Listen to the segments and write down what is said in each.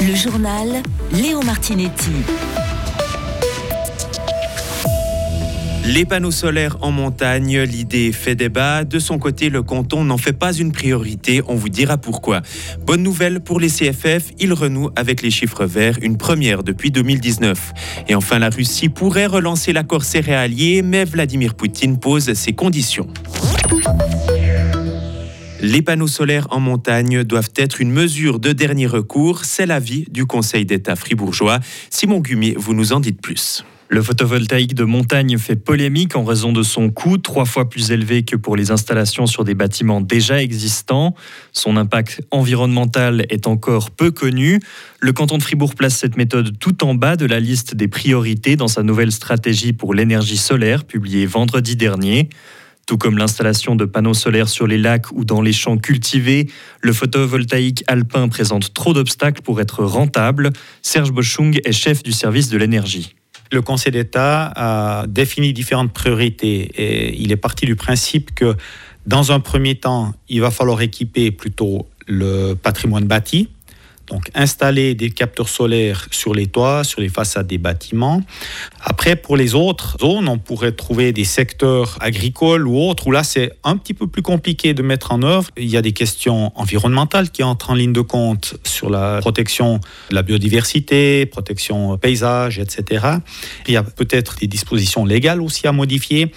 Le journal Léo Martinetti. Les panneaux solaires en montagne, l'idée fait débat. De son côté, le canton n'en fait pas une priorité. On vous dira pourquoi. Bonne nouvelle pour les CFF, ils renouent avec les chiffres verts, une première depuis 2019. Et enfin, la Russie pourrait relancer l'accord céréalier, mais Vladimir Poutine pose ses conditions. Les panneaux solaires en montagne doivent être une mesure de dernier recours. C'est l'avis du Conseil d'État fribourgeois. Simon Gumier, vous nous en dites plus. Le photovoltaïque de montagne fait polémique en raison de son coût, trois fois plus élevé que pour les installations sur des bâtiments déjà existants. Son impact environnemental est encore peu connu. Le canton de Fribourg place cette méthode tout en bas de la liste des priorités dans sa nouvelle stratégie pour l'énergie solaire publiée vendredi dernier. Tout comme l'installation de panneaux solaires sur les lacs ou dans les champs cultivés, le photovoltaïque alpin présente trop d'obstacles pour être rentable. Serge Boschung est chef du service de l'énergie le Conseil d'État a défini différentes priorités et il est parti du principe que dans un premier temps, il va falloir équiper plutôt le patrimoine bâti, donc installer des capteurs solaires sur les toits, sur les façades des bâtiments. Après, pour les autres zones, on pourrait trouver des secteurs agricoles ou autres, où là c'est un petit peu plus compliqué de mettre en œuvre. Il y a des questions environnementales qui entrent en ligne de compte sur la protection de la biodiversité, protection paysage, etc. Il y a peut-être des dispositions légales aussi à modifier.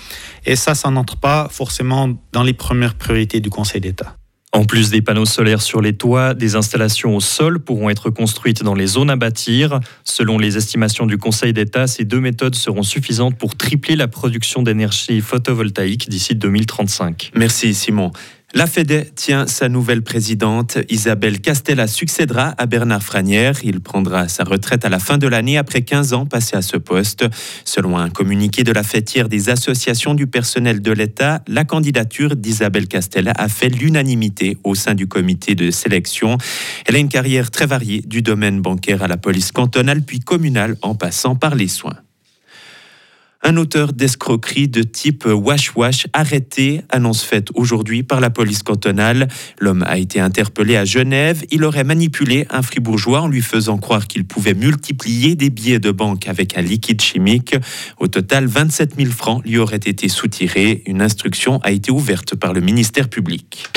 Et ça, ça n'entre pas forcément dans les premières priorités du Conseil d'État. En plus des panneaux solaires sur les toits, des installations au sol pourront être construites dans les zones à bâtir. Selon les estimations du Conseil d'État, ces deux méthodes seront suffisantes pour tripler la production d'énergie photovoltaïque d'ici 2035. Merci Simon. La FEDE tient sa nouvelle présidente. Isabelle Castella succédera à Bernard Franière. Il prendra sa retraite à la fin de l'année après 15 ans passés à ce poste. Selon un communiqué de la fêtière des associations du personnel de l'État, la candidature d'Isabelle Castella a fait l'unanimité au sein du comité de sélection. Elle a une carrière très variée du domaine bancaire à la police cantonale puis communale en passant par les soins. Un auteur d'escroquerie de type wash-wash arrêté, annonce faite aujourd'hui par la police cantonale. L'homme a été interpellé à Genève. Il aurait manipulé un fribourgeois en lui faisant croire qu'il pouvait multiplier des billets de banque avec un liquide chimique. Au total, 27 000 francs lui auraient été soutirés. Une instruction a été ouverte par le ministère public.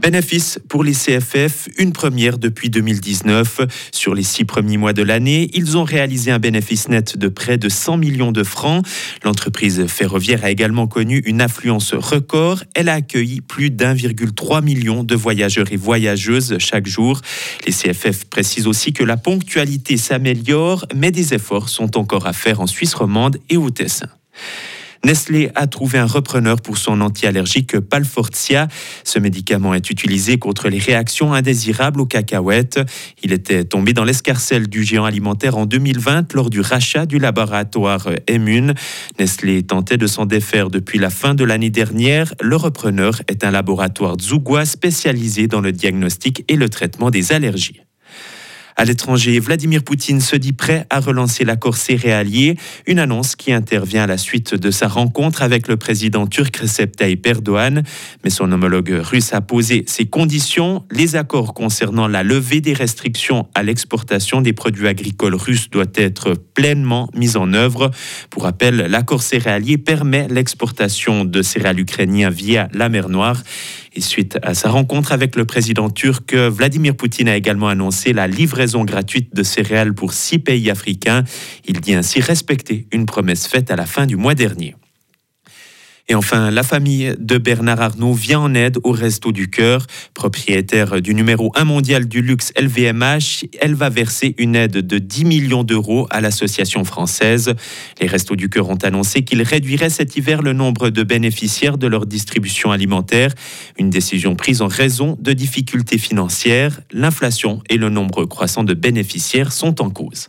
Bénéfice pour les CFF, une première depuis 2019. Sur les six premiers mois de l'année, ils ont réalisé un bénéfice net de près de 100 millions de francs. L'entreprise ferroviaire a également connu une affluence record. Elle a accueilli plus d'1,3 million de voyageurs et voyageuses chaque jour. Les CFF précisent aussi que la ponctualité s'améliore, mais des efforts sont encore à faire en Suisse romande et au Tessin. Nestlé a trouvé un repreneur pour son anti-allergique Palfortia. Ce médicament est utilisé contre les réactions indésirables aux cacahuètes. Il était tombé dans l'escarcelle du géant alimentaire en 2020 lors du rachat du laboratoire Emmune. Nestlé tentait de s'en défaire depuis la fin de l'année dernière. Le repreneur est un laboratoire Zugua spécialisé dans le diagnostic et le traitement des allergies. À l'étranger, Vladimir Poutine se dit prêt à relancer l'accord céréalier, une annonce qui intervient à la suite de sa rencontre avec le président turc Recep Tayyip Erdogan. Mais son homologue russe a posé ses conditions. Les accords concernant la levée des restrictions à l'exportation des produits agricoles russes doivent être pleinement mis en œuvre. Pour rappel, l'accord céréalier permet l'exportation de céréales ukrainiens via la mer Noire. Suite à sa rencontre avec le président turc, Vladimir Poutine a également annoncé la livraison gratuite de céréales pour six pays africains. Il dit ainsi respecter une promesse faite à la fin du mois dernier. Et enfin, la famille de Bernard Arnault vient en aide au Resto du Cœur. Propriétaire du numéro 1 mondial du luxe LVMH, elle va verser une aide de 10 millions d'euros à l'association française. Les Restos du Cœur ont annoncé qu'ils réduiraient cet hiver le nombre de bénéficiaires de leur distribution alimentaire. Une décision prise en raison de difficultés financières. L'inflation et le nombre croissant de bénéficiaires sont en cause.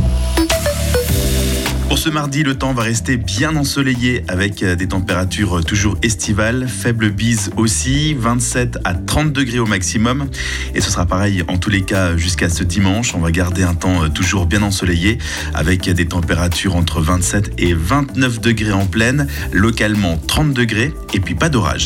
Pour ce mardi, le temps va rester bien ensoleillé avec des températures toujours estivales, faible bise aussi, 27 à 30 degrés au maximum. Et ce sera pareil en tous les cas jusqu'à ce dimanche. On va garder un temps toujours bien ensoleillé avec des températures entre 27 et 29 degrés en pleine, localement 30 degrés et puis pas d'orage.